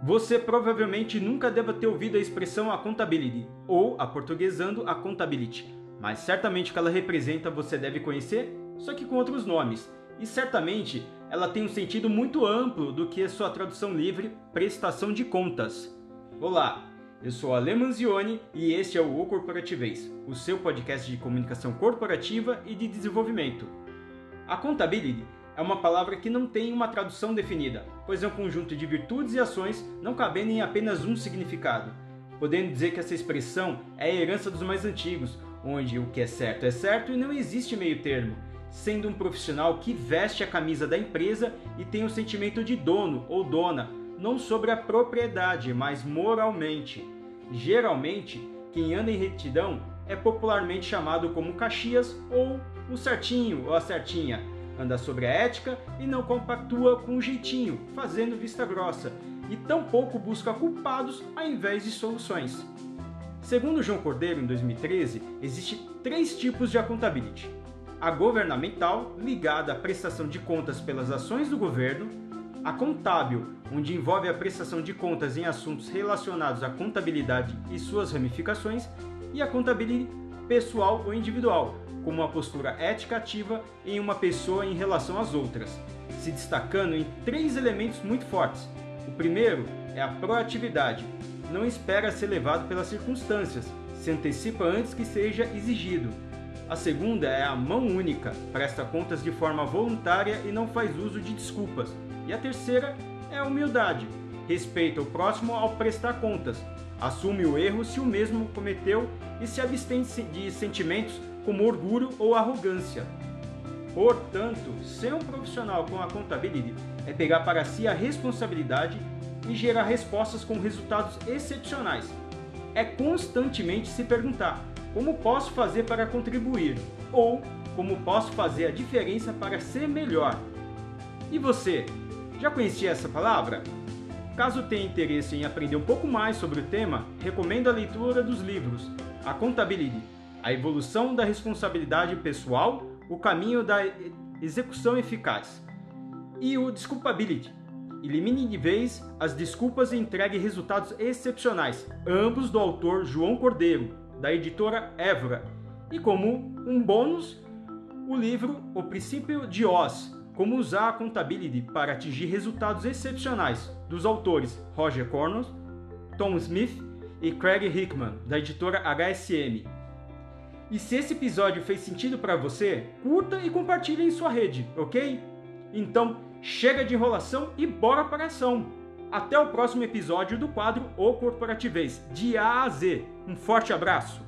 Você provavelmente nunca deva ter ouvido a expressão accountability, ou, aportuguesando, accountability, mas certamente que ela representa você deve conhecer, só que com outros nomes. E certamente ela tem um sentido muito amplo do que a sua tradução livre, prestação de contas. Olá, eu sou Ale Manzioni e este é o O Corporativez, o seu podcast de comunicação corporativa e de desenvolvimento. A contabilidade é uma palavra que não tem uma tradução definida, pois é um conjunto de virtudes e ações não cabendo em apenas um significado. Podendo dizer que essa expressão é a herança dos mais antigos, onde o que é certo é certo e não existe meio termo, sendo um profissional que veste a camisa da empresa e tem o sentimento de dono ou dona, não sobre a propriedade, mas moralmente. Geralmente, quem anda em retidão é popularmente chamado como Caxias ou o certinho ou a certinha anda sobre a ética e não compactua com o jeitinho, fazendo vista grossa, e tampouco busca culpados ao invés de soluções. Segundo João Cordeiro, em 2013, existem três tipos de accountability. A governamental, ligada à prestação de contas pelas ações do governo, a contábil, onde envolve a prestação de contas em assuntos relacionados à contabilidade e suas ramificações, e a contabilidade pessoal ou individual, como uma postura ética ativa em uma pessoa em relação às outras, se destacando em três elementos muito fortes. O primeiro é a proatividade. Não espera ser levado pelas circunstâncias, se antecipa antes que seja exigido. A segunda é a mão única, presta contas de forma voluntária e não faz uso de desculpas. E a terceira é a humildade, respeita o próximo ao prestar contas, assume o erro se o mesmo cometeu e se abstém de sentimentos como orgulho ou arrogância. Portanto, ser um profissional com a contabilidade é pegar para si a responsabilidade e gerar respostas com resultados excepcionais. É constantemente se perguntar: como posso fazer para contribuir? Ou como posso fazer a diferença para ser melhor? E você, já conhecia essa palavra? Caso tenha interesse em aprender um pouco mais sobre o tema, recomendo a leitura dos livros A Contabilidade a evolução da responsabilidade pessoal, o caminho da execução eficaz. E o Desculpability. Elimine de vez as desculpas e entregue resultados excepcionais, ambos do autor João Cordeiro, da editora Évora. E como um bônus, o livro O Princípio de Oz, como usar a contabilidade para atingir resultados excepcionais, dos autores Roger Cornus, Tom Smith e Craig Hickman, da editora HSM. E se esse episódio fez sentido para você, curta e compartilhe em sua rede, ok? Então, chega de enrolação e bora para ação! Até o próximo episódio do quadro O Corporativez, de A a Z. Um forte abraço!